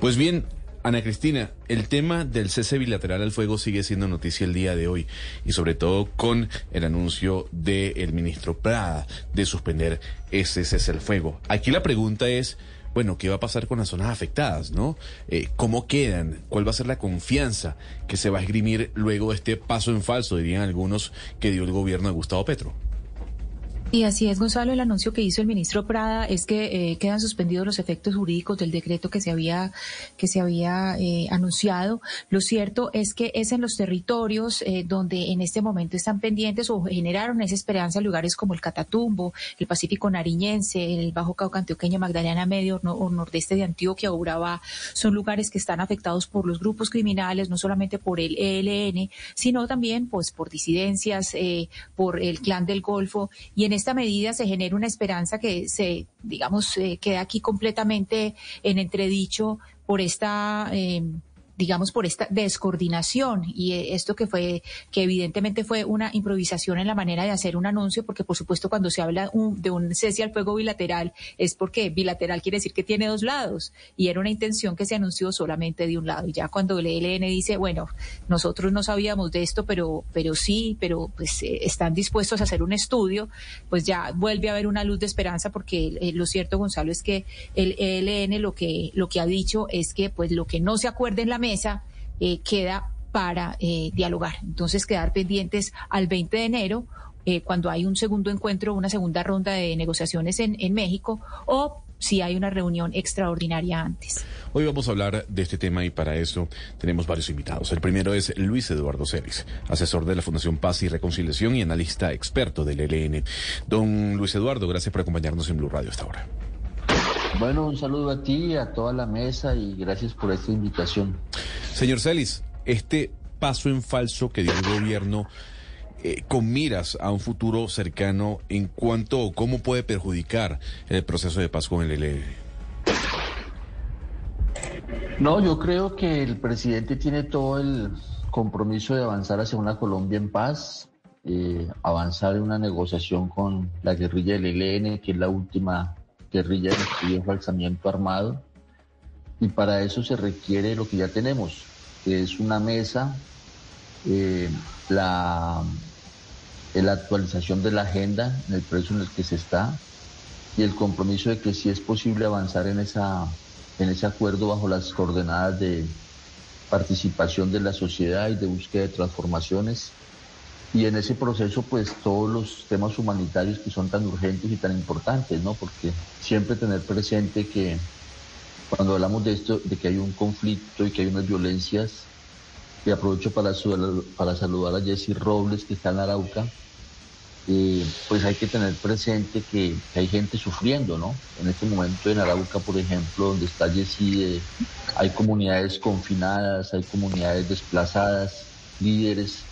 Pues bien, Ana Cristina, el tema del cese bilateral al fuego sigue siendo noticia el día de hoy y sobre todo con el anuncio del ministro Prada de suspender ese cese al fuego. Aquí la pregunta es, bueno, ¿qué va a pasar con las zonas afectadas, no? Eh, ¿Cómo quedan? ¿Cuál va a ser la confianza que se va a esgrimir luego de este paso en falso, dirían algunos, que dio el gobierno de Gustavo Petro? Y así es, Gonzalo, el anuncio que hizo el ministro Prada es que eh, quedan suspendidos los efectos jurídicos del decreto que se había, que se había eh, anunciado. Lo cierto es que es en los territorios eh, donde en este momento están pendientes o generaron esa esperanza lugares como el Catatumbo, el Pacífico Nariñense, el Bajo Cauca Antioqueño, Magdalena Medio o nordeste de Antioquia, Urabá, son lugares que están afectados por los grupos criminales, no solamente por el ELN, sino también pues por disidencias, por el Clan del Golfo y en esta medida se genera una esperanza que se, digamos, eh, queda aquí completamente en entredicho por esta eh, digamos, por esta descoordinación y eh, esto que fue, que evidentemente fue una improvisación en la manera de hacer un anuncio, porque por supuesto cuando se habla de un cese al fuego bilateral es porque bilateral quiere decir que tiene dos lados y era una intención que se anunció solamente de un lado. Y ya cuando el ELN dice, bueno, nosotros no sabíamos de esto, pero, pero sí, pero pues eh, están dispuestos a hacer un estudio, pues ya vuelve a haber una luz de esperanza porque eh, lo cierto, Gonzalo, es que el ELN lo que, lo que ha dicho es que pues lo que no se acuerde en la mesa eh, queda para eh, dialogar. Entonces, quedar pendientes al 20 de enero, eh, cuando hay un segundo encuentro, una segunda ronda de negociaciones en, México, o si hay una reunión extraordinaria antes. Hoy vamos a hablar de este tema y para eso tenemos varios invitados. El primero es Luis Eduardo Celis, asesor de la Fundación Paz y Reconciliación y analista experto del ELN. Don Luis Eduardo, gracias por acompañarnos en Blue Radio esta hora. Bueno, un saludo a ti, a toda la mesa y gracias por esta invitación. Señor Celis, este paso en falso que dio el gobierno eh, con miras a un futuro cercano en cuanto a cómo puede perjudicar el proceso de paz con el ELN. No, yo creo que el presidente tiene todo el compromiso de avanzar hacia una Colombia en paz, eh, avanzar en una negociación con la guerrilla del ELN, que es la última guerrilla de falsamiento armado. Y para eso se requiere lo que ya tenemos, que es una mesa, eh, la, la actualización de la agenda en el precio en el que se está y el compromiso de que si es posible avanzar en, esa, en ese acuerdo bajo las coordenadas de participación de la sociedad y de búsqueda de transformaciones y en ese proceso, pues todos los temas humanitarios que son tan urgentes y tan importantes, ¿no? Porque siempre tener presente que cuando hablamos de esto, de que hay un conflicto y que hay unas violencias, y aprovecho para, para saludar a Jesse Robles, que está en Arauca, eh, pues hay que tener presente que, hay gente sufriendo, ¿no? En este momento en Arauca, por ejemplo, donde está Jesse, eh, hay comunidades confinadas, hay comunidades desplazadas, líderes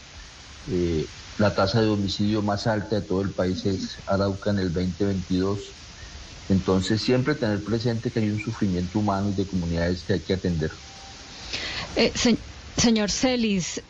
eh, la tasa de homicidio más alta de todo el país es Arauca en el 2022. Entonces siempre tener presente que hay un sufrimiento humano y de comunidades que hay que atender. Eh, señor Celis,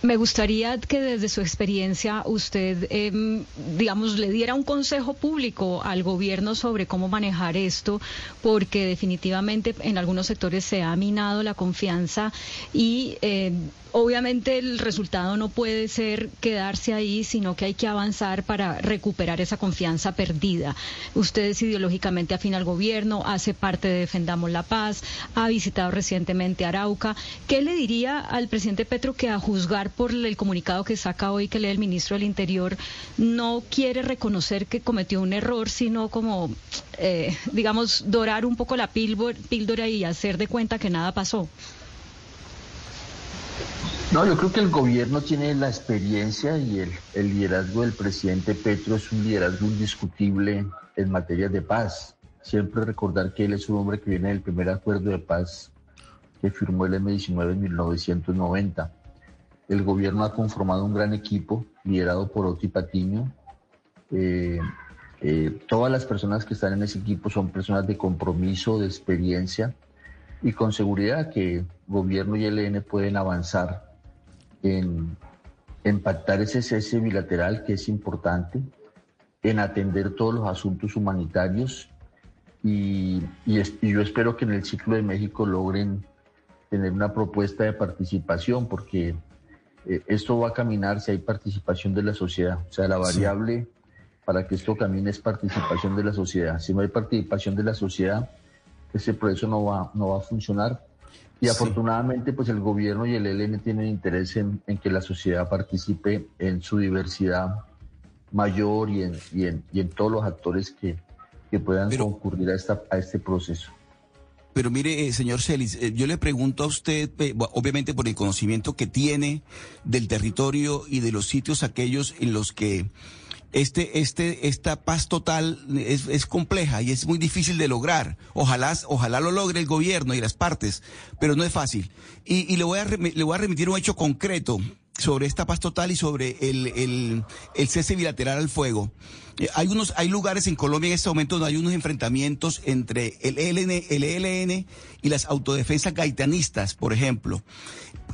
me gustaría que desde su experiencia usted, em, digamos, le diera un consejo público al gobierno sobre cómo manejar esto, porque definitivamente en algunos sectores se ha minado la confianza y em, obviamente el resultado no puede ser quedarse ahí, sino que hay que avanzar para recuperar esa confianza perdida. Usted es ideológicamente afín al gobierno, hace parte de Defendamos la Paz, ha visitado recientemente Arauca. ¿Qué le diría al presidente Petro que a juzgar por el comunicado que saca hoy que lee el ministro del Interior no quiere reconocer que cometió un error, sino como, eh, digamos, dorar un poco la píldora y hacer de cuenta que nada pasó? No, yo creo que el gobierno tiene la experiencia y el, liderazgo del presidente Petro es un liderazgo indiscutible en materia de paz. Siempre recordar que él es un hombre que viene del primer acuerdo de paz que firmó el M19 en 1990. El gobierno ha conformado un gran equipo liderado por Oti Patiño. Eh, eh, todas las personas que están en ese equipo son personas de compromiso, de experiencia y con seguridad que gobierno y ELN pueden avanzar en, pactar ese cese bilateral que es importante, en atender todos los asuntos humanitarios y, yo espero que en el ciclo de México logren tener una propuesta de participación porque eh, esto va a caminar si hay participación de la sociedad. O sea, la variable para que esto camine es participación de la sociedad. Si no hay participación de la sociedad, ese proceso no va, no va a funcionar. Y afortunadamente, pues el gobierno y el ELN tienen interés en, que la sociedad participe en su diversidad mayor y en, y en, y en todos los actores que, que puedan concurrir a, esta, a este proceso. Pero mire, eh, señor Celis, eh, yo le pregunto a usted, obviamente por el conocimiento que tiene del territorio y de los sitios aquellos en los que este, este, esta paz total es, es, compleja y es muy difícil de lograr. Ojalá, ojalá lo logre el gobierno y las partes, pero no es fácil. Y, y le, voy a, le voy a remitir un hecho concreto sobre esta paz total y sobre el, el, cese bilateral al fuego. Eh, hay unos, hay lugares en Colombia en este momento donde hay unos enfrentamientos entre el ELN, el ELN y las autodefensas gaitanistas, por ejemplo.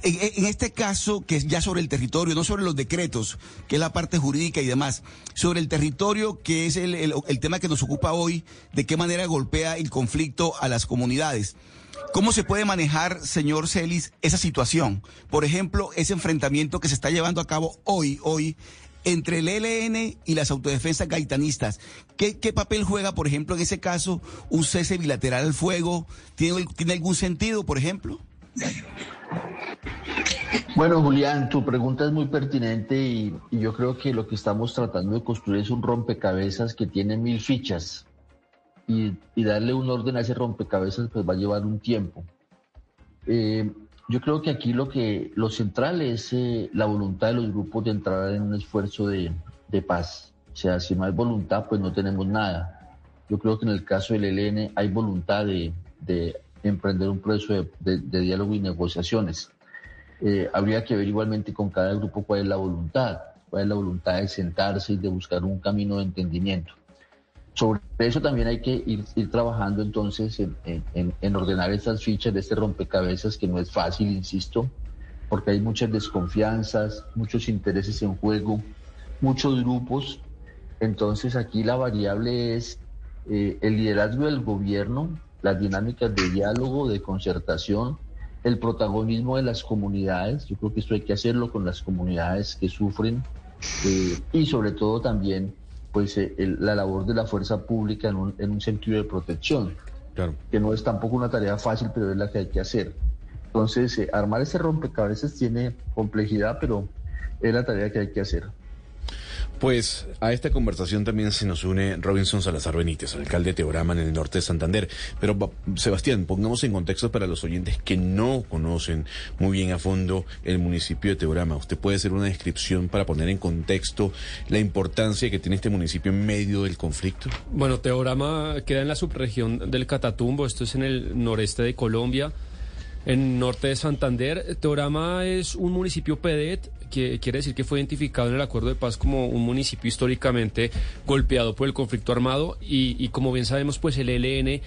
En, este caso, que es ya sobre el territorio, no sobre los decretos, que es la parte jurídica y demás, sobre el territorio, que es el, el tema que nos ocupa hoy, de qué manera golpea el conflicto a las comunidades. ¿Cómo se puede manejar, señor Celis, esa situación? Por ejemplo, ese enfrentamiento que se está llevando a cabo hoy, hoy, entre el ELN y las autodefensas gaitanistas. ¿Qué, papel juega, por ejemplo, en ese caso, un cese bilateral al fuego? ¿Tiene, ¿tiene algún sentido, por ejemplo? Bueno, Julián, tu pregunta es muy pertinente y, yo creo que lo que estamos tratando de construir es un rompecabezas que tiene mil fichas y, darle un orden a ese rompecabezas pues va a llevar un tiempo. Eh, yo creo que aquí lo que lo central es eh, la voluntad de los grupos de entrar en un esfuerzo de, paz. O sea, si no hay voluntad, pues no tenemos nada. Yo creo que en el caso del ELN hay voluntad de, emprender un proceso de, diálogo y negociaciones. Eh, habría que ver igualmente con cada grupo cuál es la voluntad, cuál es la voluntad de sentarse y de buscar un camino de entendimiento. Sobre eso también hay que ir, trabajando entonces en, ordenar estas fichas de este rompecabezas que no es fácil, insisto, porque hay muchas desconfianzas, muchos intereses en juego, muchos grupos. Entonces aquí la variable es eh, el liderazgo del gobierno, las dinámicas de diálogo, de concertación, el protagonismo de las comunidades. Yo creo que esto hay que hacerlo con las comunidades que sufren eh, y sobre todo también pues eh, la labor de la fuerza pública en un, en un sentido de protección, claro. que no es tampoco una tarea fácil, pero es la que hay que hacer. Entonces, eh, armar ese rompecabezas tiene complejidad, pero es la tarea que hay que hacer. Pues a esta conversación también se nos une Robinson Salazar Benítez, alcalde de Teorama en el norte de Santander. Pero Sebastián, pongamos en contexto para los oyentes que no conocen muy bien a fondo el municipio de Teorama. ¿Usted puede hacer una descripción para poner en contexto la importancia que tiene este municipio en medio del conflicto? Bueno, Teorama queda en la subregión del Catatumbo, esto es en el noreste de Colombia en norte de Santander. Teorama es un municipio PEDET, que quiere decir que fue identificado en el acuerdo de paz como un municipio históricamente golpeado por el conflicto armado y, como bien sabemos, pues el ELN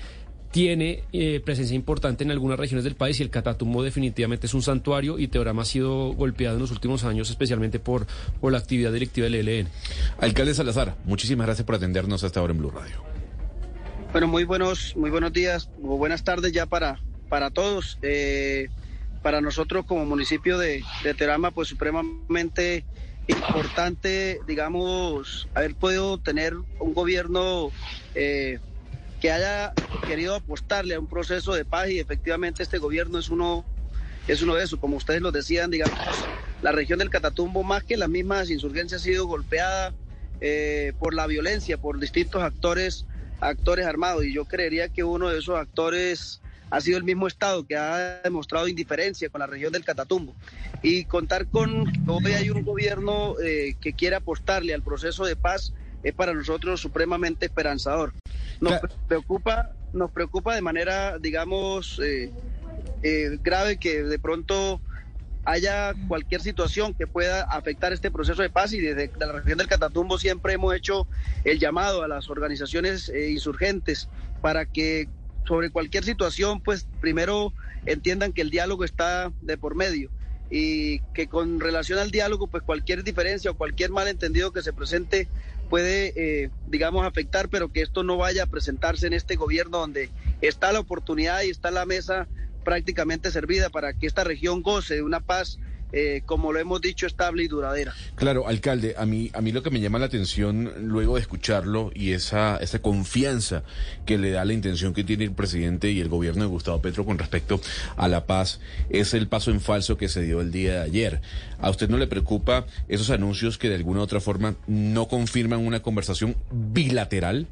tiene eh, presencia importante en algunas regiones del país y el Catatumbo definitivamente es un santuario y Teorama ha sido golpeado en los últimos años, especialmente por, por la actividad directiva del ELN. Alcalde Salazar, muchísimas gracias por atendernos hasta ahora en Blue Radio. Bueno, muy buenos, muy buenos días o buenas tardes ya para, para todos. Eh, para nosotros como municipio de, de Terama, pues supremamente importante, digamos, haber podido tener un gobierno eh, que haya querido apostarle a un proceso de paz y efectivamente este gobierno es uno es uno de esos, como ustedes lo decían, digamos, la región del Catatumbo más que las mismas insurgencias ha sido golpeada eh, por la violencia, por distintos actores actores armados y yo creería que uno de esos actores ha sido el mismo Estado que ha demostrado indiferencia con la región del Catatumbo. Y contar con que hoy hay un gobierno eh, que quiere apostarle al proceso de paz es para nosotros supremamente esperanzador. Nos preocupa, nos preocupa de manera, digamos, eh, eh, grave que de pronto haya cualquier situación que pueda afectar este proceso de paz y desde la región del Catatumbo siempre hemos hecho el llamado a las organizaciones insurgentes para que sobre cualquier situación, pues primero entiendan que el diálogo está de por medio y que con relación al diálogo, pues cualquier diferencia o cualquier malentendido que se presente puede, eh, digamos, afectar, pero que esto no vaya a presentarse en este gobierno donde está la oportunidad y está la mesa prácticamente servida para que esta región goce de una paz eh, como lo hemos dicho, estable y duradera. Claro, alcalde, a mí, a mí lo que me llama la atención luego de escucharlo y esa, esa confianza que le da la intención que tiene el presidente y el gobierno de Gustavo Petro con respecto a la paz es el paso en falso que se dio el día de ayer. ¿A usted no le preocupa esos anuncios que de alguna u otra forma no confirman una conversación bilateral?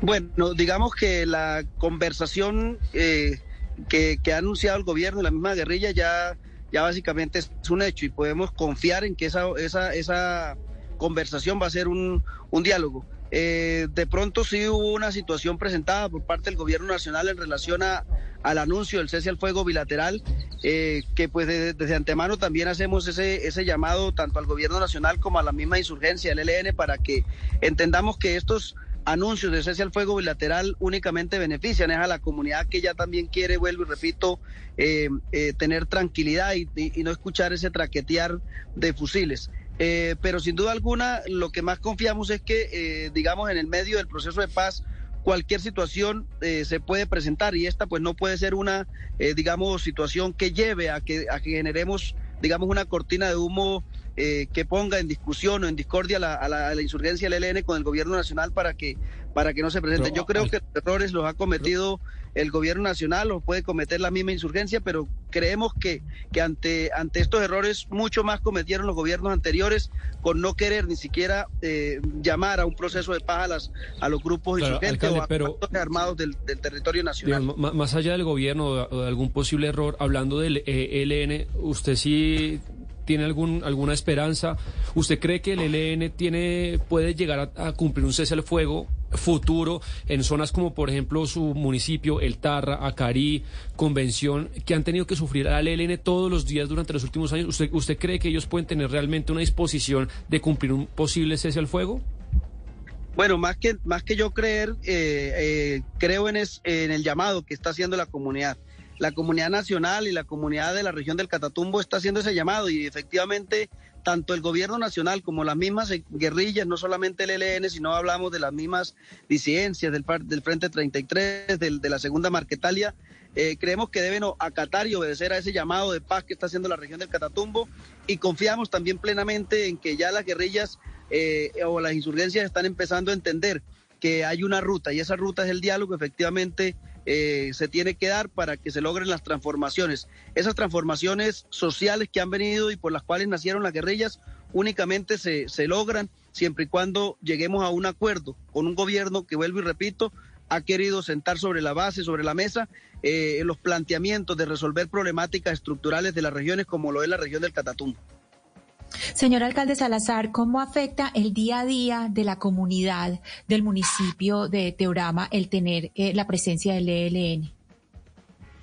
Bueno, digamos que la conversación eh, que, que, ha anunciado el gobierno y la misma guerrilla ya ya básicamente es un hecho y podemos confiar en que esa, esa, esa conversación va a ser un, un diálogo. Eh, de pronto sí hubo una situación presentada por parte del gobierno nacional en relación a, al anuncio del cese al fuego bilateral, eh, que pues desde antemano también hacemos ese, ese llamado tanto al gobierno nacional como a la misma insurgencia del ELN para que entendamos que estos anuncios de cese al fuego bilateral únicamente benefician es a la comunidad que ya también quiere, vuelvo y repito, eh, eh, tener tranquilidad y, no escuchar ese traquetear de fusiles. Eh, pero sin duda alguna, lo que más confiamos es que, digamos, en el medio del proceso de paz, cualquier situación se puede presentar y esta pues no puede ser una, digamos, situación que lleve a que, a que generemos, digamos, una cortina de humo eh, que ponga en discusión o en discordia a la, insurgencia del ELN con el gobierno nacional para que, para que no se presente. Yo creo que los errores los ha cometido el gobierno nacional, los puede cometer la misma insurgencia, pero creemos que, que ante, ante estos errores mucho más cometieron los gobiernos anteriores con no querer ni siquiera eh, llamar a un proceso de paz a, las, a los grupos insurgentes o a pero, armados del, territorio nacional. más allá del gobierno o de algún posible error, hablando del ELN, usted sí tiene algún, alguna esperanza? ¿Usted cree que el ELN tiene, puede llegar a, cumplir un cese al fuego futuro en zonas como por ejemplo su municipio, El Tarra, Acarí, Convención, que han tenido que sufrir al ELN todos los días durante los últimos años? ¿Usted, usted cree que ellos pueden tener realmente una disposición de cumplir un posible cese al fuego? Bueno, más que, más que yo creer, eh, eh, creo en, en el llamado que está haciendo la comunidad la comunidad nacional y la comunidad de la región del Catatumbo está haciendo ese llamado y efectivamente tanto el gobierno nacional como las mismas guerrillas, no solamente el ELN, sino hablamos de las mismas disidencias del, del Frente 33, del, de la Segunda Marquetalia, eh, creemos que deben acatar y obedecer a ese llamado de paz que está haciendo la región del Catatumbo y confiamos también plenamente en que ya las guerrillas eh, o las insurgencias están empezando a entender que hay una ruta y esa ruta es el diálogo efectivamente eh, se tiene que dar para que se logren las transformaciones. Esas transformaciones sociales que han venido y por las cuales nacieron las guerrillas únicamente se, se logran siempre y cuando lleguemos a un acuerdo con un gobierno que, vuelvo y repito, ha querido sentar sobre la base, sobre la mesa, eh, los planteamientos de resolver problemáticas estructurales de las regiones como lo es la región del Catatumbo. Señor alcalde Salazar, ¿cómo afecta el día a día de la comunidad del municipio de Teorama el tener eh, la presencia del ELN?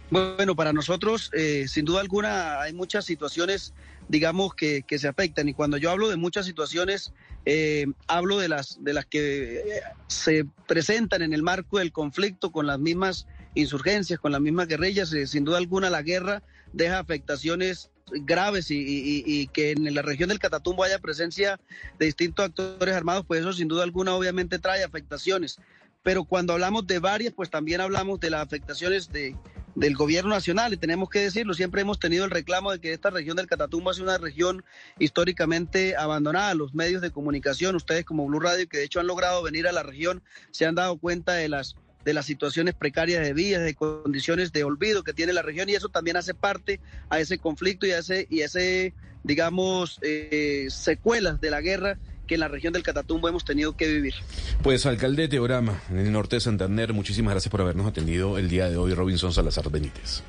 Bueno, para nosotros, eh, sin duda alguna, hay muchas situaciones, digamos, que, se afectan. Y cuando yo hablo de muchas situaciones, eh, hablo de las, de las que se presentan en el marco del conflicto con las mismas insurgencias, con las mismas guerrillas. sin duda alguna, la guerra deja afectaciones graves y, que en la región del Catatumbo haya presencia de distintos actores armados, pues eso sin duda alguna obviamente trae afectaciones. Pero cuando hablamos de varias, pues también hablamos de las afectaciones de, del gobierno nacional y tenemos que decirlo, siempre hemos tenido el reclamo de que esta región del Catatumbo es una región históricamente abandonada. Los medios de comunicación, ustedes como Blue Radio, que de hecho han logrado venir a la región, se han dado cuenta de las de las situaciones precarias de vías, de condiciones de olvido que tiene la región y eso también hace parte a ese conflicto y a ese, y ese digamos, eh, secuelas de la guerra que en la región del Catatumbo hemos tenido que vivir. Pues alcalde de Teorama, en el norte de Santander, muchísimas gracias por habernos atendido el día de hoy, Robinson Salazar Benítez.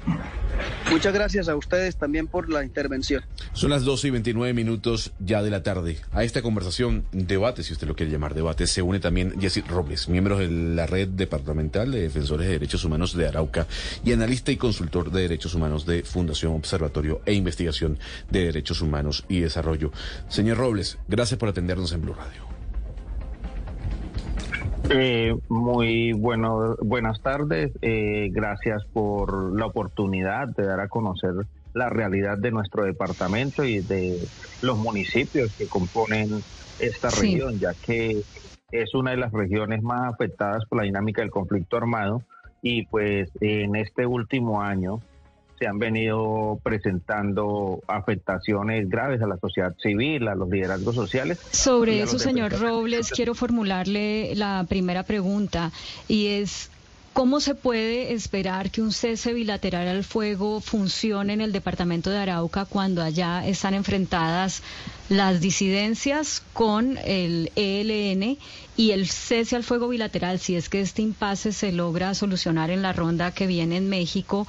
Muchas gracias a ustedes también por la intervención. Son las 12 y 29 minutos ya de la tarde. A esta conversación, debate, si usted lo quiere llamar debate, se une también Jessy Robles, miembro de la Red Departamental de Defensores de Derechos Humanos de Arauca y analista y consultor de derechos humanos de Fundación Observatorio e Investigación de Derechos Humanos y Desarrollo. Señor Robles, gracias por atendernos en Blue Radio. Eh, muy bueno, buenas tardes. Eh, gracias por la oportunidad de dar a conocer la realidad de nuestro departamento y de los municipios que componen esta región, ya que es una de las regiones más afectadas por la dinámica del conflicto armado y pues en este último año se han venido presentando afectaciones graves a la sociedad civil, a los liderazgos sociales. Sobre eso, señor Robles, quiero formularle la primera pregunta y es ¿Cómo se puede esperar que un cese bilateral al fuego funcione en el departamento de Arauca cuando allá están enfrentadas las disidencias con el ELN y el cese al fuego bilateral, si es que este impasse se logra solucionar en la ronda que viene en México,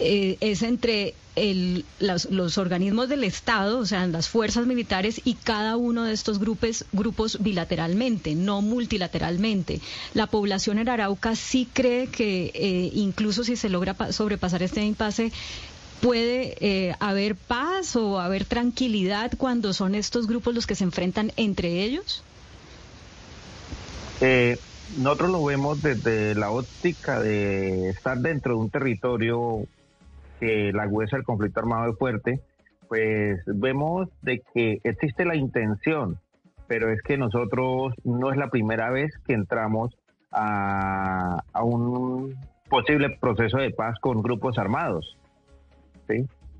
eh, es entre el, los, organismos del Estado, o sea, las fuerzas militares y cada uno de estos grupos, grupos bilateralmente, no multilateralmente. La población en Arauca sí cree que eh, incluso si se logra sobrepasar este impasse, ¿Puede eh, haber paz o haber tranquilidad cuando son estos grupos los que se enfrentan entre ellos? Eh, nosotros lo vemos desde la óptica de estar dentro de un territorio que la huesa del conflicto armado es fuerte, pues vemos de que existe la intención, pero es que nosotros no es la primera vez que entramos a, a un posible proceso de paz con grupos armados.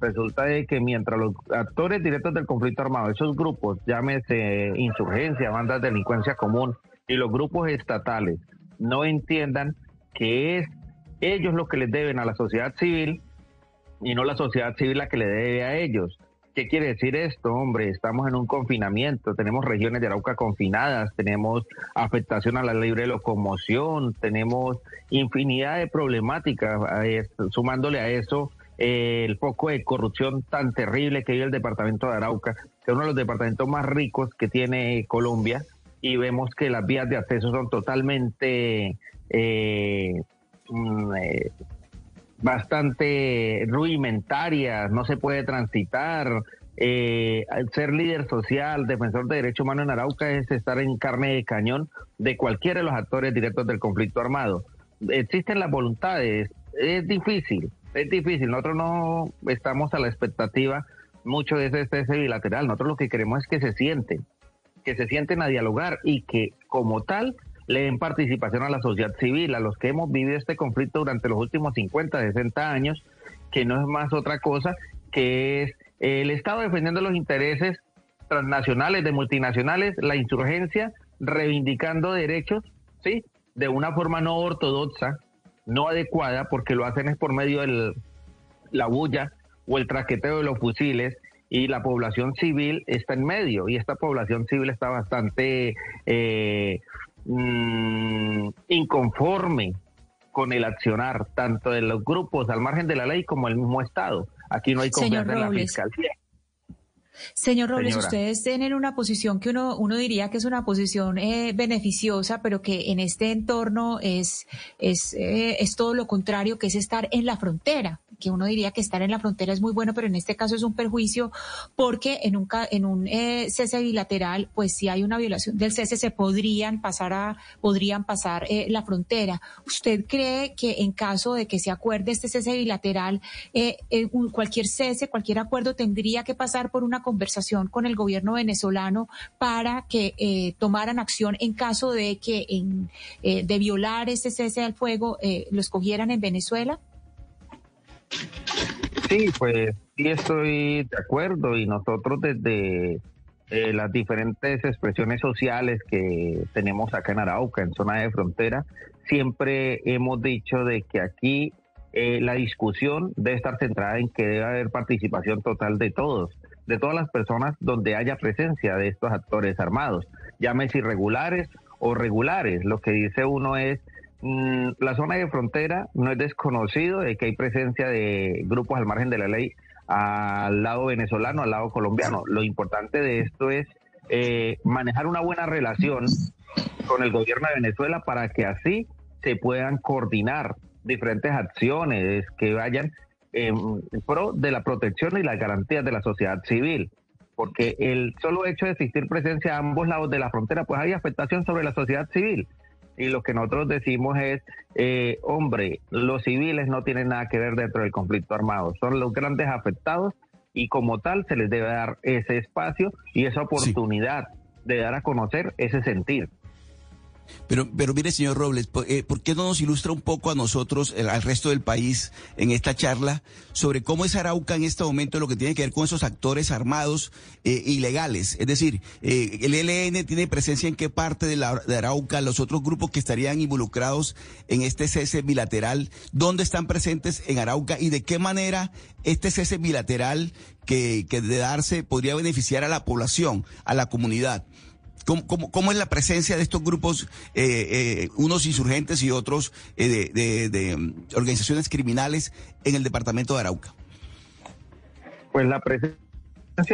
Resulta de que mientras los actores directos del conflicto armado, esos grupos, llámese insurgencia, bandas de delincuencia común, y los grupos estatales no entiendan que es ellos lo que les deben a la sociedad civil y no la sociedad civil la que le debe a ellos. ¿Qué quiere decir esto, hombre? Estamos en un confinamiento, tenemos regiones de Arauca confinadas, tenemos afectación a la libre locomoción, tenemos infinidad de problemáticas, sumándole a eso eh, el foco de corrupción tan terrible que vive el departamento de Arauca, que es uno de los departamentos más ricos que tiene Colombia, y vemos que las vías de acceso son totalmente eh, mm, eh, bastante rudimentarias, no se puede transitar. Eh, ser líder social, defensor de derechos humanos en Arauca es estar en carne de cañón de cualquiera de los actores directos del conflicto armado. Existen las voluntades, es difícil, es difícil. Nosotros no estamos a la expectativa mucho de ese bilateral. Nosotros lo que queremos es que se sienten, que se sienten a dialogar y que como tal le den participación a la sociedad civil, a los que hemos vivido este conflicto durante los últimos 50, 60 años, que no es más otra cosa que es el Estado defendiendo los intereses transnacionales, de multinacionales, la insurgencia, reivindicando derechos, ¿sí? De una forma no ortodoxa, no adecuada, porque lo hacen es por medio de la bulla o el traqueteo de los fusiles, y la población civil está en medio y esta población civil está bastante eh, mm, inconforme con el accionar tanto de los grupos al margen de la ley como el mismo Estado. Aquí no hay confianza en la fiscalía. Señor Robles, ustedes tienen una posición que uno, uno diría que es una posición eh, beneficiosa, pero que en este entorno es, es, eh, es todo lo contrario, que es estar en la frontera que uno diría que estar en la frontera es muy bueno, pero en este caso es un perjuicio porque en un, en un eh, cese bilateral, pues si hay una violación del cese, se podrían pasar a, podrían pasar eh, la frontera. ¿Usted cree que en caso de que se acuerde este cese bilateral, eh, cualquier cese, cualquier acuerdo tendría que pasar por una conversación con el gobierno venezolano para que tomaran acción en caso de que en, de violar ese cese al fuego lo escogieran en Venezuela? Sí, pues sí estoy de acuerdo y nosotros desde eh, las diferentes expresiones sociales que tenemos acá en Arauca, en zona de frontera, siempre hemos dicho de que aquí eh, la discusión debe estar centrada en que debe haber participación total de todos, de todas las personas donde haya presencia de estos actores armados, llámese irregulares o regulares. Lo que dice uno es Mm, la zona de frontera no es desconocido de que hay presencia de grupos al margen de la ley al lado venezolano, al lado colombiano. Lo importante de esto es eh, manejar una buena relación con el gobierno de Venezuela para que así se puedan coordinar diferentes acciones que vayan en pro de la protección y las garantías de la sociedad civil. Porque el solo hecho de existir presencia a ambos lados de la frontera, pues hay afectación sobre la sociedad civil y lo que nosotros decimos es, eh, hombre, los civiles no tienen nada que ver dentro del conflicto armado, son los grandes afectados y como tal se les debe dar ese espacio y esa oportunidad de dar a conocer ese sentir. Pero, pero mire, señor Robles, eh, ¿por, qué no nos ilustra un poco a nosotros, al resto del país, en esta charla, sobre cómo es Arauca en este momento lo que tiene que ver con esos actores armados eh, ilegales? Es decir, eh, el ELN tiene presencia en qué parte de, la, de Arauca, los otros grupos que estarían involucrados en este cese bilateral, ¿dónde están presentes en Arauca y de qué manera este cese bilateral que, que de darse podría beneficiar a la población, a la comunidad? ¿Cómo, es la presencia de estos grupos, eh, eh, unos insurgentes y otros eh, de, mm, organizaciones criminales en el departamento de Arauca? Pues la presencia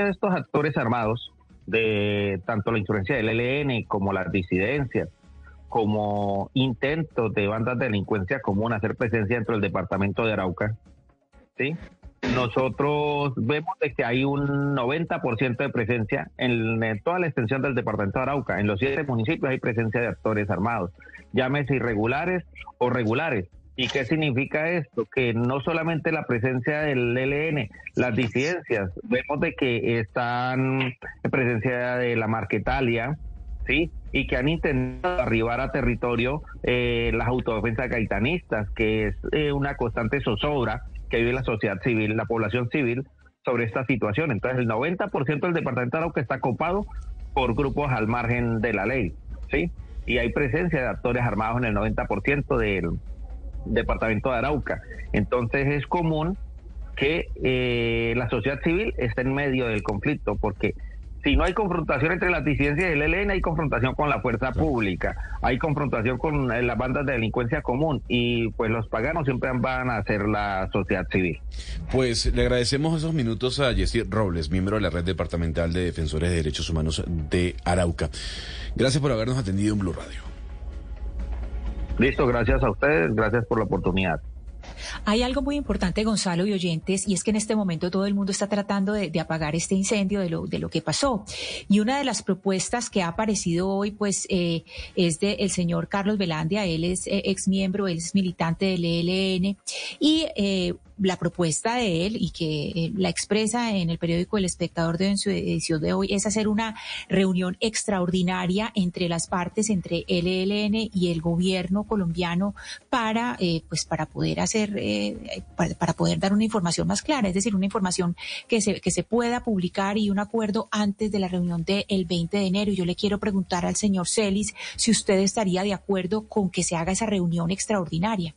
de estos actores armados, de tanto la insurgencia del ELN como las disidencias, como intentos de bandas de delincuencia común hacer presencia dentro del departamento de Arauca, ¿sí? Nosotros vemos de que hay un 90% de presencia en, toda la extensión del departamento de Arauca. En los siete municipios hay presencia de actores armados, llámese irregulares o regulares. ¿Y qué significa esto? Que no solamente la presencia del ELN, las disidencias, vemos de que están en presencia de la Marquetalia, ¿sí? Y que han intentado arribar a territorio eh, las autodefensas gaitanistas, que es eh, una constante zozobra que vive la sociedad civil, la población civil sobre esta situación. Entonces, el 90% del departamento de Arauca está copado por grupos al margen de la ley, ¿sí? Y hay presencia de actores armados en el 90% del departamento de Arauca. Entonces, es común que eh, la sociedad civil esté en medio del conflicto, porque si no hay confrontación entre las disidencias del ELN, hay confrontación con la fuerza pública, hay confrontación con eh, las bandas de delincuencia común y pues los paganos siempre van a ser la sociedad civil. Pues le agradecemos esos minutos a Jessy Robles, miembro de la Red Departamental de Defensores de Derechos Humanos de Arauca. Gracias por habernos atendido en Blue Radio. Listo, gracias a ustedes, gracias por la oportunidad. Hay algo muy importante, Gonzalo y oyentes, y es que en este momento todo el mundo está tratando de, apagar este incendio de lo, de lo que pasó. Y una de las propuestas que ha aparecido hoy, pues, eh, es del el señor Carlos Velandia. Él es eh, ex miembro, él es militante del ELN. Y eh, la propuesta de él y que eh, la expresa en el periódico El Espectador de su edición de hoy es hacer una reunión extraordinaria entre las partes, entre el ELN y el gobierno colombiano para, eh, pues, para poder hacer, eh, para, poder dar una información más clara, es decir, una información que se, que se pueda publicar y un acuerdo antes de la reunión del 20 de enero. Y yo le quiero preguntar al señor Celis si usted estaría de acuerdo con que se haga esa reunión extraordinaria.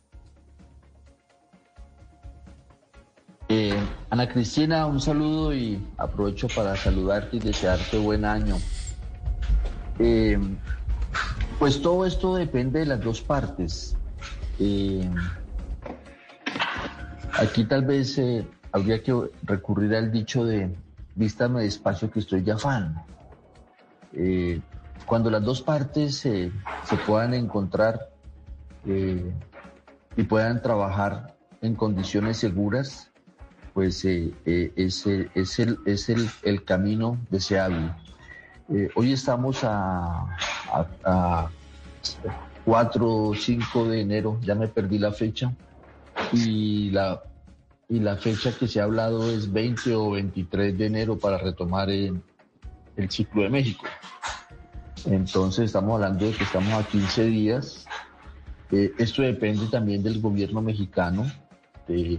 Eh, Ana Cristina, un saludo y aprovecho para saludarte y desearte buen año. Eh, pues todo esto depende de las dos partes. Eh, aquí tal vez habría que recurrir al dicho de vístame despacio que estoy ya fan. cuando las dos partes se puedan encontrar y puedan trabajar en condiciones seguras, pues eh, eh, es, el, es, el, el, camino deseable. Eh, hoy estamos a, a, 4 o 5 de enero, ya me perdí la fecha, y la, y la fecha que se ha hablado es 20 o 23 de enero para retomar el, el ciclo de México. Entonces estamos hablando de que estamos a 15 días. esto depende también del gobierno mexicano, de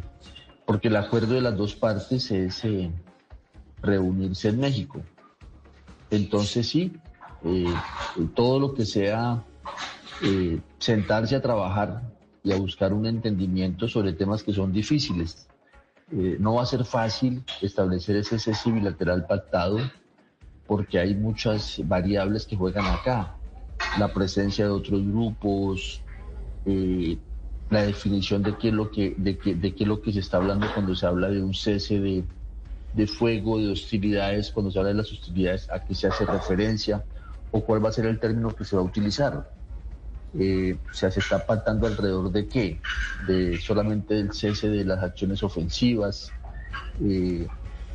porque el acuerdo de las dos partes es eh, reunirse en México. Entonces sí, eh, todo lo que sea eh, sentarse a trabajar y a buscar un entendimiento sobre temas que son difíciles. no va a ser fácil establecer ese cese bilateral pactado porque hay muchas variables que juegan acá. La presencia de otros grupos, la definición de qué es lo que, de qué, de qué es lo que se está hablando cuando se habla de un cese de, de fuego, de hostilidades, cuando se habla de las hostilidades, a qué se hace referencia o cuál va a ser el término que se va a utilizar. Eh, o sea, se está pactando alrededor de qué? De solamente del cese de las acciones ofensivas. Eh,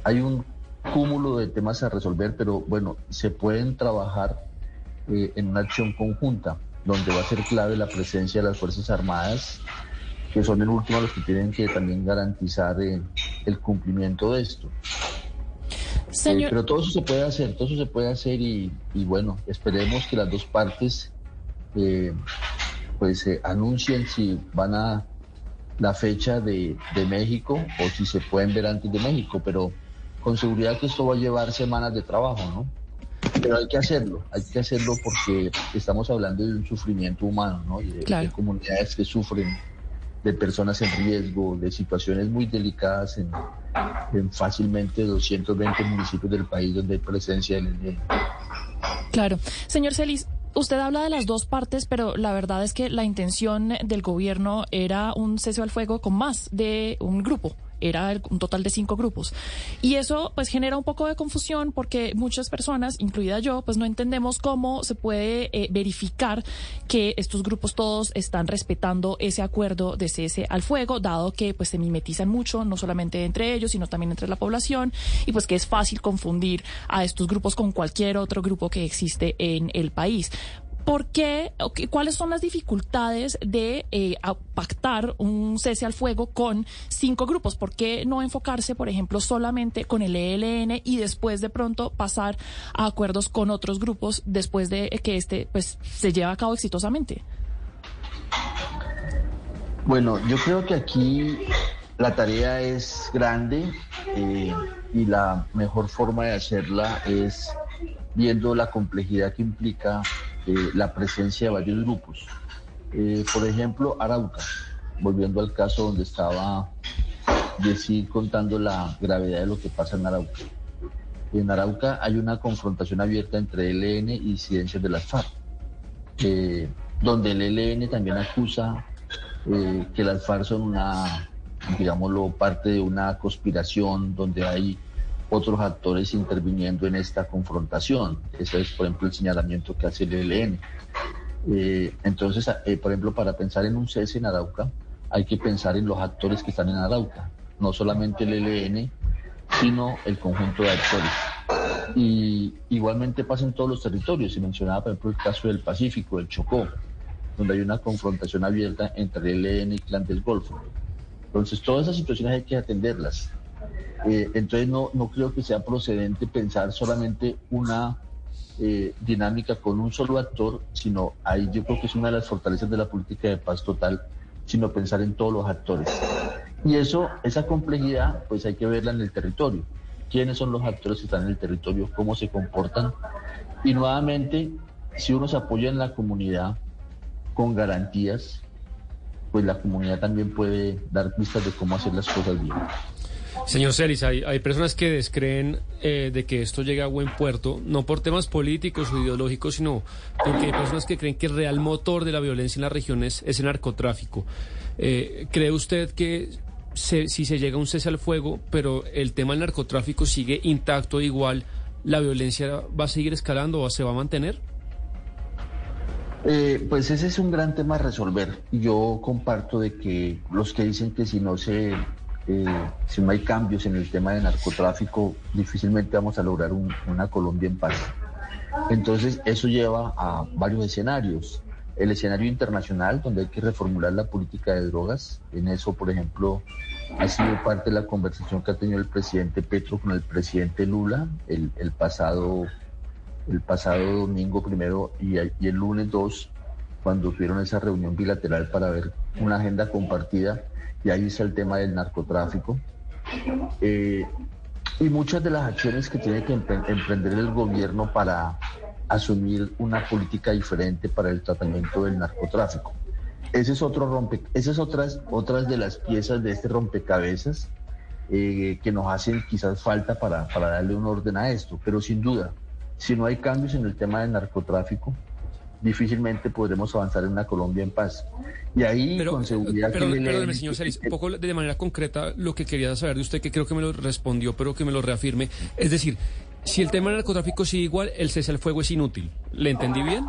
hay un cúmulo de temas a resolver, pero bueno, se pueden trabajar eh, en una acción conjunta. Donde va a ser clave la presencia de las Fuerzas Armadas, que son el último los que tienen que también garantizar eh, el cumplimiento de esto. Eh, pero todo eso se puede hacer, todo eso se puede hacer y, bueno, esperemos que las dos partes eh, pues anuncien si van a la fecha de, de, México o si se pueden ver antes de México, pero con seguridad que esto va a llevar semanas de trabajo, ¿no? Pero hay que hacerlo, hay que hacerlo porque estamos hablando de un sufrimiento humano, ¿no? Y de comunidades que sufren de personas en riesgo, de situaciones muy delicadas en, fácilmente 220 municipios del país donde hay presencia del ELN. Claro. Señor Celis, usted habla de las dos partes, pero la verdad es que la intención del gobierno era un cese al fuego con más de un grupo era un total de cinco grupos. Y eso pues genera un poco de confusión porque muchas personas, incluida yo, pues no entendemos cómo se puede eh, verificar que estos grupos todos están respetando ese acuerdo de cese al fuego, dado que pues se mimetizan mucho, no solamente entre ellos, sino también entre la población, y pues que es fácil confundir a estos grupos con cualquier otro grupo que existe en el país. ¿Por qué? ¿Cuáles son las dificultades de eh, pactar un cese al fuego con cinco grupos? ¿Por qué no enfocarse, por ejemplo, solamente con el ELN y después de pronto pasar a acuerdos con otros grupos después de que este pues se lleve a cabo exitosamente? Bueno, yo creo que aquí la tarea es grande eh, y la mejor forma de hacerla es viendo la complejidad que implica eh, la presencia de varios grupos. Eh, por ejemplo, Arauca, volviendo al caso donde estaba decir contando la gravedad de lo que pasa en Arauca. En Arauca hay una confrontación abierta entre el ELN y disidencias de las FARC, eh, donde el ELN también acusa que las FARC son una, digámoslo, parte de una conspiración donde hay otros actores interviniendo en esta confrontación. Ese es, por ejemplo, el señalamiento que hace el ELN. Eh, entonces, eh, por ejemplo, para pensar en un cese en Arauca, hay que pensar en los actores que están en Arauca, no solamente el ELN, sino el conjunto de actores. Y igualmente pasa en todos los territorios. Se mencionaba, por ejemplo, el caso del Pacífico, el Chocó, donde hay una confrontación abierta entre el ELN y Clan del Golfo. Entonces, todas esas situaciones hay que atenderlas. Eh, entonces no, no creo que sea procedente pensar solamente una eh, dinámica con un solo actor, sino ahí yo creo que es una de las fortalezas de la política de paz total, sino pensar en todos los actores. Y eso, esa complejidad, pues hay que verla en el territorio. ¿Quiénes son los actores que están en el territorio? ¿Cómo se comportan? Y nuevamente, si uno se apoya en la comunidad con garantías, pues la comunidad también puede dar pistas de cómo hacer las cosas bien. Señor Celis, hay, personas que descreen eh, de que esto llegue a buen puerto, no por temas políticos o ideológicos, sino porque hay personas que creen que el real motor de la violencia en las regiones es el narcotráfico. Eh, ¿Cree usted que si se llega a un cese al fuego, pero el tema del narcotráfico sigue intacto igual, la violencia va a seguir escalando o se va a mantener? Eh, pues ese es un gran tema a resolver. Yo comparto de que los que dicen que si no se eh, si no hay cambios en el tema de narcotráfico, difícilmente vamos a lograr una Colombia en paz. Entonces, eso lleva a varios escenarios. El escenario internacional, donde hay que reformular la política de drogas. En eso, por ejemplo, ha sido parte de la conversación que ha tenido el presidente Petro con el presidente Lula el, pasado, el pasado domingo primero y, y el lunes 2, cuando tuvieron esa reunión bilateral para ver una agenda compartida y ahí está el tema del narcotráfico. Eh, y muchas de las acciones que tiene que emprender el gobierno para asumir una política diferente para el tratamiento del narcotráfico. Ese es otro rompe, esas otras, otras de las piezas de este rompecabezas eh, que nos hacen quizás falta para, para darle un orden a esto. Pero sin duda, si no hay cambios en el tema del narcotráfico, difícilmente podremos avanzar en una Colombia en paz. Y ahí, con seguridad... Pero, que señor Celis, un poco de manera concreta lo que quería saber de usted, que creo que me lo respondió, pero que me lo reafirme. Es decir, si el tema del narcotráfico sigue igual, el cese al fuego es inútil. ¿Le entendí bien?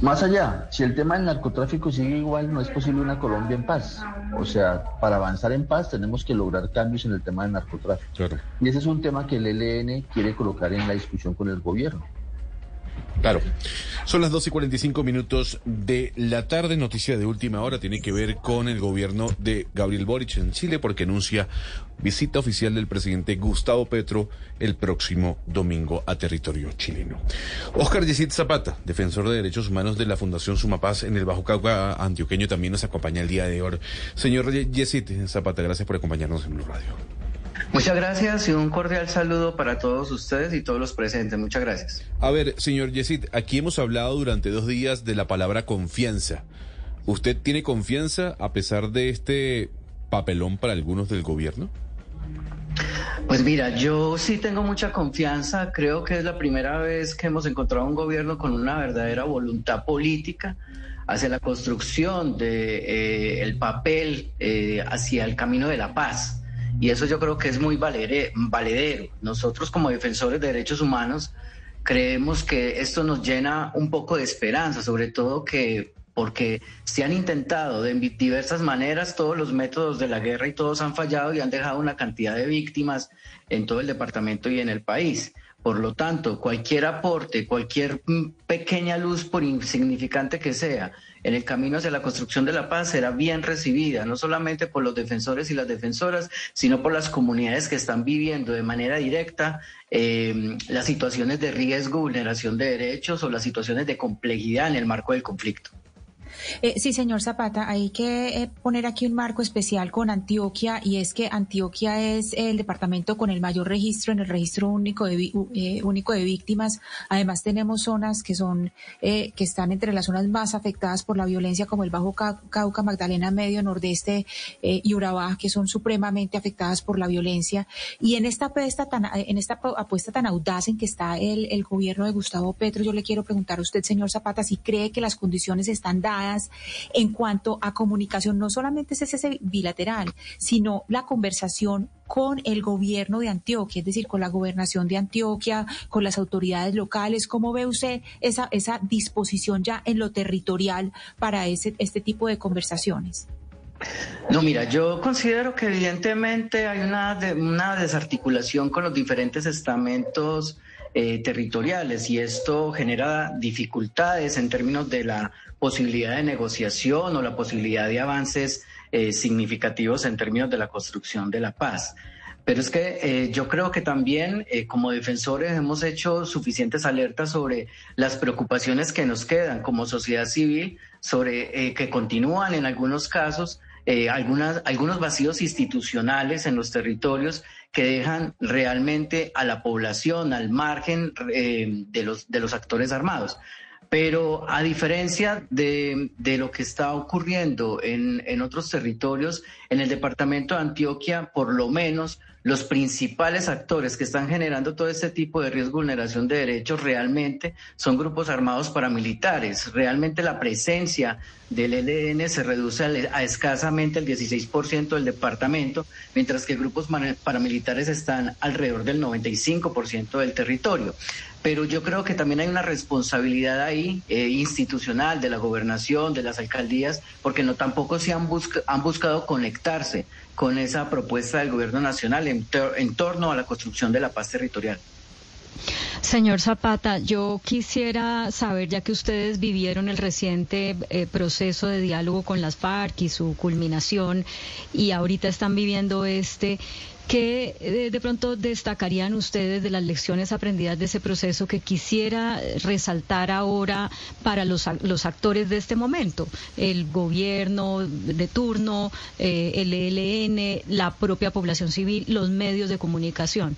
Más allá, si el tema del narcotráfico sigue igual, no es posible una Colombia en paz. O sea, para avanzar en paz tenemos que lograr cambios en el tema del narcotráfico. Y ese es un tema que el ELN quiere colocar en la discusión con el gobierno. Claro. Son las 12 y 45 minutos de la tarde. Noticia de última hora tiene que ver con el gobierno de Gabriel Boric en Chile porque anuncia visita oficial del presidente Gustavo Petro el próximo domingo a territorio chileno. Oscar Yesid Zapata, defensor de derechos humanos de la Fundación Sumapaz en el Bajo Cauca antioqueño, también nos acompaña el día de hoy. Señor Yesid Zapata, gracias por acompañarnos en Blue Radio. Muchas gracias y un cordial saludo para todos ustedes y todos los presentes. Muchas gracias. A ver, señor Yesid, aquí hemos hablado durante dos días de la palabra confianza. ¿Usted tiene confianza a pesar de este papelón para algunos del gobierno? Pues mira, yo sí tengo mucha confianza. Creo que es la primera vez que hemos encontrado un gobierno con una verdadera voluntad política hacia la construcción de eh, el papel eh, hacia el camino de la paz. Y eso yo creo que es muy valedero. Nosotros como defensores de derechos humanos creemos que esto nos llena un poco de esperanza, sobre todo que porque se han intentado de diversas maneras todos los métodos de la guerra y todos han fallado y han dejado una cantidad de víctimas en todo el departamento y en el país. Por lo tanto, cualquier aporte, cualquier pequeña luz, por insignificante que sea, en el camino hacia la construcción de la paz será bien recibida, no solamente por los defensores y las defensoras, sino por las comunidades que están viviendo de manera directa eh, las situaciones de riesgo, vulneración de derechos o las situaciones de complejidad en el marco del conflicto. Eh, sí, señor Zapata, hay que eh, poner aquí un marco especial con Antioquia y es que Antioquia es el departamento con el mayor registro en el registro único de, eh, único de víctimas. Además tenemos zonas que son que están entre las zonas más afectadas por la violencia como el Bajo Cauca, Magdalena Medio, Nordeste y Urabá, que son supremamente afectadas por la violencia. Y en esta apuesta tan en esta apuesta tan audaz en que está el, el gobierno de Gustavo Petro, yo le quiero preguntar a usted, señor Zapata, si cree que las condiciones están dadas en cuanto a comunicación, no solamente es ese bilateral, sino la conversación con el gobierno de Antioquia, es decir, con la gobernación de Antioquia, con las autoridades locales. ¿Cómo ve usted esa, esa disposición ya en lo territorial para ese, este tipo de conversaciones? No, mira, yo considero que evidentemente hay una, una desarticulación con los diferentes estamentos eh, territoriales y esto genera dificultades en términos de la posibilidad de negociación o la posibilidad de avances eh, significativos en términos de la construcción de la paz. Pero es que eh, yo creo que también como defensores hemos hecho suficientes alertas sobre las preocupaciones que nos quedan como sociedad civil, sobre que continúan en algunos casos algunas, algunos vacíos institucionales en los territorios que dejan realmente a la población al margen eh, de, los, de los actores armados. Pero a diferencia de, de lo que está ocurriendo en, en, otros territorios, en el departamento de Antioquia, por lo menos los principales actores que están generando todo este tipo de riesgo vulneración de derechos realmente son grupos armados paramilitares. Realmente la presencia del ELN se reduce a, escasamente el 16% del departamento, mientras que grupos paramilitares están alrededor del 95% del territorio. Pero yo creo que también hay una responsabilidad ahí eh, institucional de la gobernación, de las alcaldías, porque no tampoco se han, han buscado conectarse con esa propuesta del gobierno nacional en, torno a la construcción de la paz territorial. Señor Zapata, yo quisiera saber, ya que ustedes vivieron el reciente eh, proceso de diálogo con las FARC y su culminación, y ahorita están viviendo este, ¿qué eh, de pronto destacarían ustedes de las lecciones aprendidas de ese proceso que quisiera resaltar ahora para los, los actores de este momento? El gobierno de turno, eh, el ELN, la propia población civil, los medios de comunicación.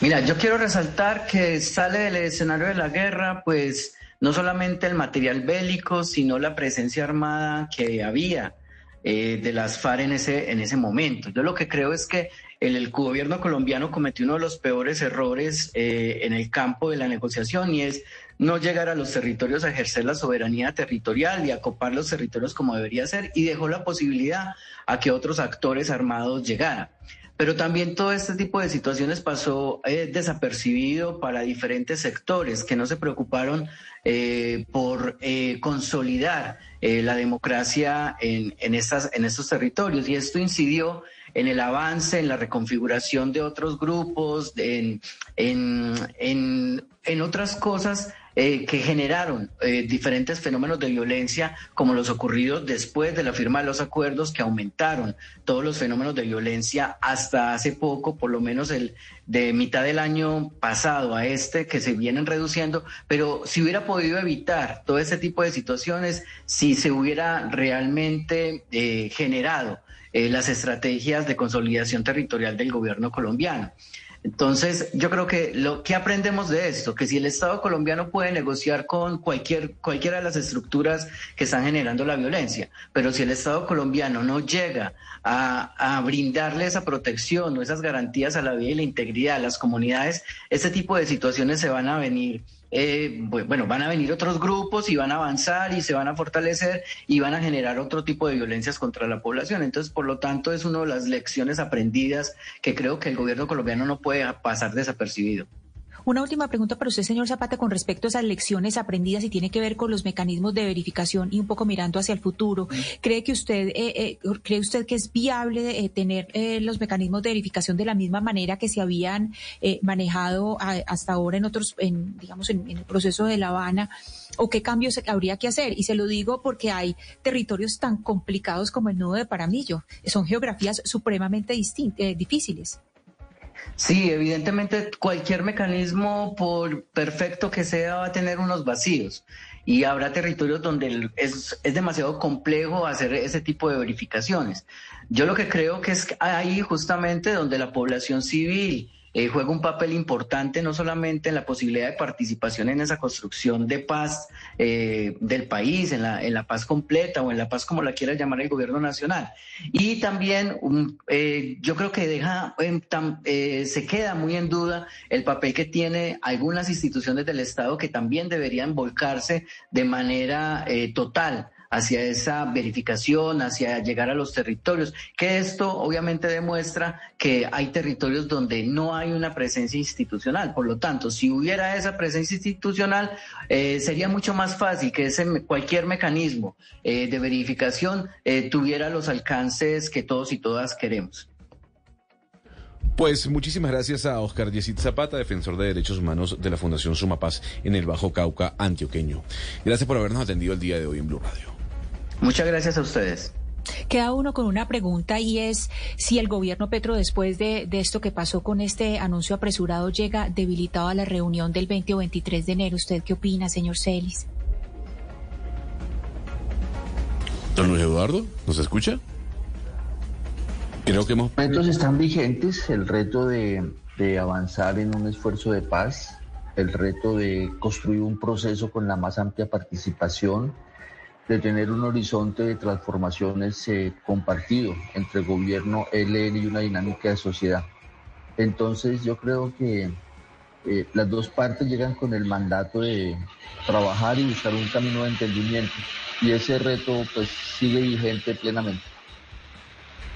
Mira, yo quiero resaltar que sale del escenario de la guerra, pues no solamente el material bélico, sino la presencia armada que había eh, de las FARC en ese, en ese momento. Yo lo que creo es que el, gobierno colombiano cometió uno de los peores errores eh, en el campo de la negociación y es no llegar a los territorios a ejercer la soberanía territorial y a copar los territorios como debería ser y dejó la posibilidad a que otros actores armados llegaran. Pero también todo este tipo de situaciones pasó eh, desapercibido para diferentes sectores que no se preocuparon eh, por eh, consolidar la democracia en, en, estas, en estos territorios. Y esto incidió en el avance, en la reconfiguración de otros grupos, en, en en otras cosas eh, que generaron eh, diferentes fenómenos de violencia, como los ocurridos después de la firma de los acuerdos, que aumentaron todos los fenómenos de violencia hasta hace poco, por lo menos el de mitad del año pasado a este, que se vienen reduciendo, pero si hubiera podido evitar todo ese tipo de situaciones, si se hubiera realmente eh, generado las estrategias de consolidación territorial del gobierno colombiano. Entonces, yo creo que lo que aprendemos de esto, que si el Estado colombiano puede negociar con cualquier, cualquiera de las estructuras que están generando la violencia, pero si el Estado colombiano no llega a, a brindarle esa protección o esas garantías a la vida y la integridad a las comunidades, este tipo de situaciones se van a venir eh, bueno, van a venir otros grupos y van a avanzar y se van a fortalecer y van a generar otro tipo de violencias contra la población. Entonces, por lo tanto, es una de las lecciones aprendidas que creo que el gobierno colombiano no puede pasar desapercibido. Una última pregunta para usted, señor Zapata, con respecto a esas lecciones aprendidas y tiene que ver con los mecanismos de verificación y un poco mirando hacia el futuro. ¿Cree que usted, eh, eh, cree usted que es viable eh, tener los mecanismos de verificación de la misma manera que se habían manejado hasta ahora en otros, en, digamos, en, el proceso de La Habana? ¿O qué cambios habría que hacer? Y se lo digo porque hay territorios tan complicados como el nudo de Paramillo. Son geografías supremamente difíciles. Sí, evidentemente cualquier mecanismo, por perfecto que sea, va a tener unos vacíos y habrá territorios donde es, demasiado complejo hacer ese tipo de verificaciones. Yo lo que creo que es ahí justamente donde la población civil eh, juega un papel importante no solamente en la posibilidad de participación en esa construcción de paz eh, del país, en la, en la paz completa o en la paz como la quiera llamar el gobierno nacional. Y también eh, yo creo que deja, se queda muy en duda el papel que tiene algunas instituciones del Estado que también deberían volcarse de manera total hacia esa verificación, hacia llegar a los territorios, que esto obviamente demuestra que hay territorios donde no hay una presencia institucional. Por lo tanto, si hubiera esa presencia institucional, eh, sería mucho más fácil que ese, cualquier mecanismo eh, de verificación eh, tuviera los alcances que todos y todas queremos. Pues muchísimas gracias a Oscar Yesit Zapata, defensor de derechos humanos de la Fundación Sumapaz en el Bajo Cauca antioqueño. Gracias por habernos atendido el día de hoy en Blue Radio. Muchas gracias a ustedes. Queda uno con una pregunta y es si el gobierno Petro, después de, esto que pasó con este anuncio apresurado, llega debilitado a la reunión del 20 o 23 de enero. ¿Usted qué opina, señor Celis? Don Luis Eduardo, ¿nos escucha? Creo que hemos... Los retos están vigentes, el reto de, de avanzar en un esfuerzo de paz, el reto de construir un proceso con la más amplia participación, de tener un horizonte de transformaciones eh, compartido entre gobierno, LN y una dinámica de sociedad. Entonces yo creo que eh, las dos partes llegan con el mandato de trabajar y buscar un camino de entendimiento y ese reto pues sigue vigente plenamente.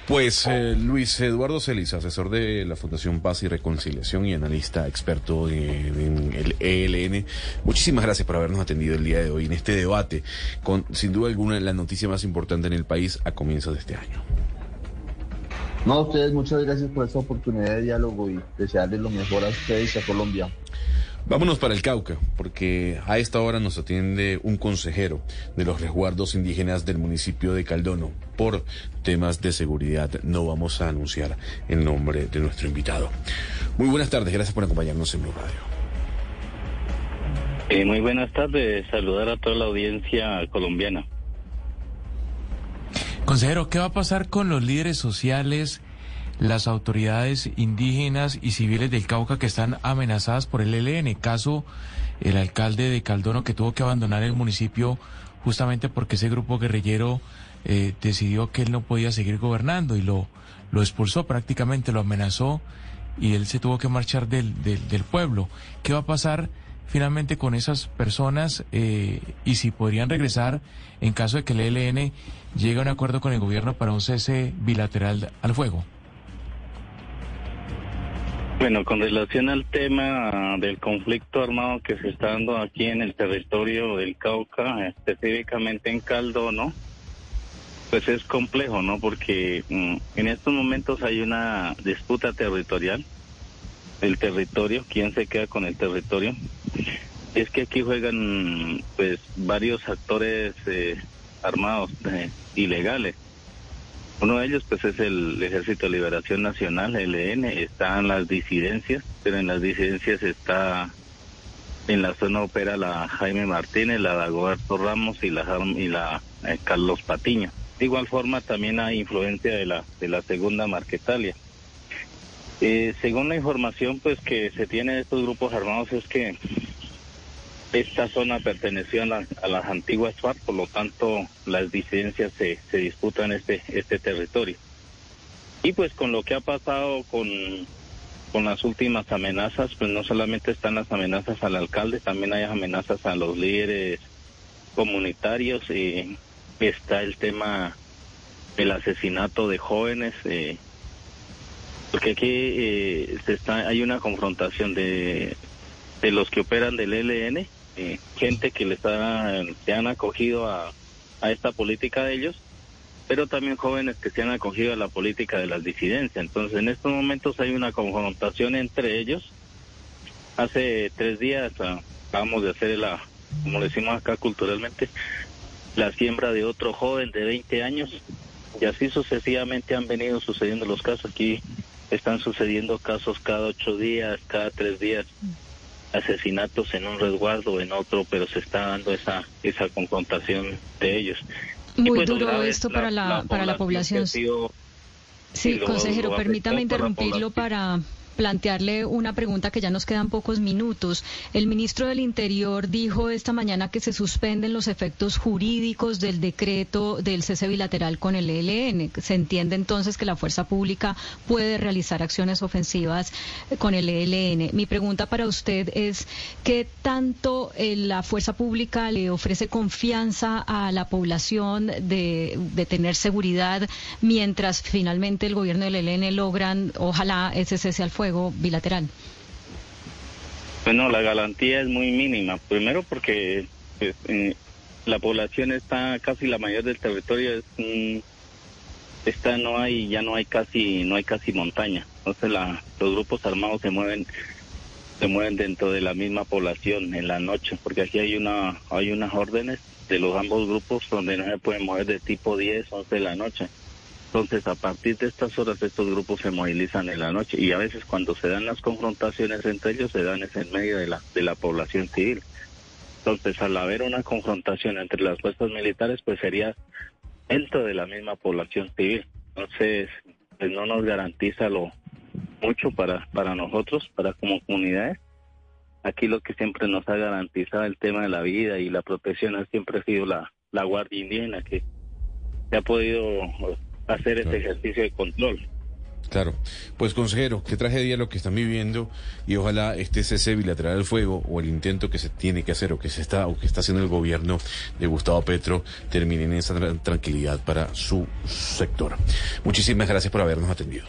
Pues eh, Luis Eduardo Celis, asesor de la Fundación Paz y Reconciliación y analista experto en, el ELN, muchísimas gracias por habernos atendido el día de hoy en este debate, con sin duda alguna la noticia más importante en el país a comienzos de este año. No, ustedes muchas gracias por esta oportunidad de diálogo y desearles lo mejor a ustedes y a Colombia. Vámonos para el Cauca, porque a esta hora nos atiende un consejero de los resguardos indígenas del municipio de Caldono. Por temas de seguridad no vamos a anunciar el nombre de nuestro invitado. Muy buenas tardes, gracias por acompañarnos en Blue Radio. Eh, muy buenas tardes, saludar a toda la audiencia colombiana. Consejero, ¿qué va a pasar con los líderes sociales las autoridades indígenas y civiles del Cauca que están amenazadas por el ELN. Caso el alcalde de Caldono que tuvo que abandonar el municipio justamente porque ese grupo guerrillero eh, decidió que él no podía seguir gobernando y lo, lo expulsó prácticamente, lo amenazó y él se tuvo que marchar del, del, del pueblo. ¿Qué va a pasar finalmente con esas personas eh, y si podrían regresar en caso de que el ELN llegue a un acuerdo con el gobierno para un cese bilateral al fuego? Bueno, con relación al tema del conflicto armado que se está dando aquí en el territorio del Cauca, específicamente en Caldo, ¿no? Pues es complejo, ¿no? Porque mm, en estos momentos hay una disputa territorial, el territorio, quién se queda con el territorio. es que aquí juegan pues varios actores eh, armados eh, ilegales. Uno de ellos pues es el Ejército de Liberación Nacional, el ELN, están las disidencias, pero en las disidencias está en la zona opera la Jaime Martínez, la Dagoberto Ramos y la y la eh, Carlos Patiño. De igual forma también hay influencia de la de la segunda Marquetalia. Eh, según la información pues que se tiene de estos grupos armados es que esta zona perteneció a, las antiguas FARC, por lo tanto las disidencias se, se disputan este, este territorio. Y pues con lo que ha pasado con, con las últimas amenazas, pues no solamente están las amenazas al alcalde, también hay amenazas a los líderes comunitarios, y está el tema del asesinato de jóvenes, eh, porque aquí eh, se está, hay una confrontación de, de los que operan del ELN eh, gente que le está, se han acogido a, a esta política de ellos, pero también jóvenes que se han acogido a la política de las disidencias. Entonces, en estos momentos hay una confrontación entre ellos. Hace tres días ah, acabamos de hacer la, como decimos acá culturalmente, la siembra de otro joven de 20 años y así sucesivamente han venido sucediendo los casos. Aquí están sucediendo casos cada ocho días, cada tres días asesinatos en un resguardo, en otro, pero se está dando esa, esa confrontación de ellos. Muy pues, duro esto para la, para la población. sí, consejero, permítame interrumpirlo para plantearle una pregunta que ya nos quedan pocos minutos. El ministro del Interior dijo esta mañana que se suspenden los efectos jurídicos del decreto del cese bilateral con el ELN. Se entiende entonces que la fuerza pública puede realizar acciones ofensivas con el ELN. Mi pregunta para usted es qué tanto eh, la fuerza pública le ofrece confianza a la población de, de tener seguridad mientras finalmente el gobierno del ELN logran, ojalá, ese cese al fuego bilateral? Bueno, la garantía es muy mínima. Primero porque pues, eh, la población está casi la mayor del territorio es está no hay ya no hay casi no hay casi montaña. Entonces la, los grupos armados se mueven se mueven dentro de la misma población en la noche, porque aquí hay una hay unas órdenes de los ambos grupos donde no se pueden mover de tipo 10, 11 de la noche. Entonces, a partir de estas horas, estos grupos se movilizan en la noche y a veces cuando se dan las confrontaciones entre ellos, se dan en medio de la, de la población civil. Entonces, al haber una confrontación entre las fuerzas militares, pues sería dentro de la misma población civil. Entonces, pues no nos garantiza lo mucho para, para nosotros, para como comunidades. Aquí lo que siempre nos ha garantizado el tema de la vida y la protección ha siempre sido la, la Guardia Indígena, que se ha podido hacer ese ejercicio de control. Claro. Pues consejero, qué tragedia lo que están viviendo y ojalá este cese bilateral del fuego o el intento que se tiene que hacer o que se está o que está haciendo el gobierno de Gustavo Petro termine en esa tranquilidad para su sector. Muchísimas gracias por habernos atendido.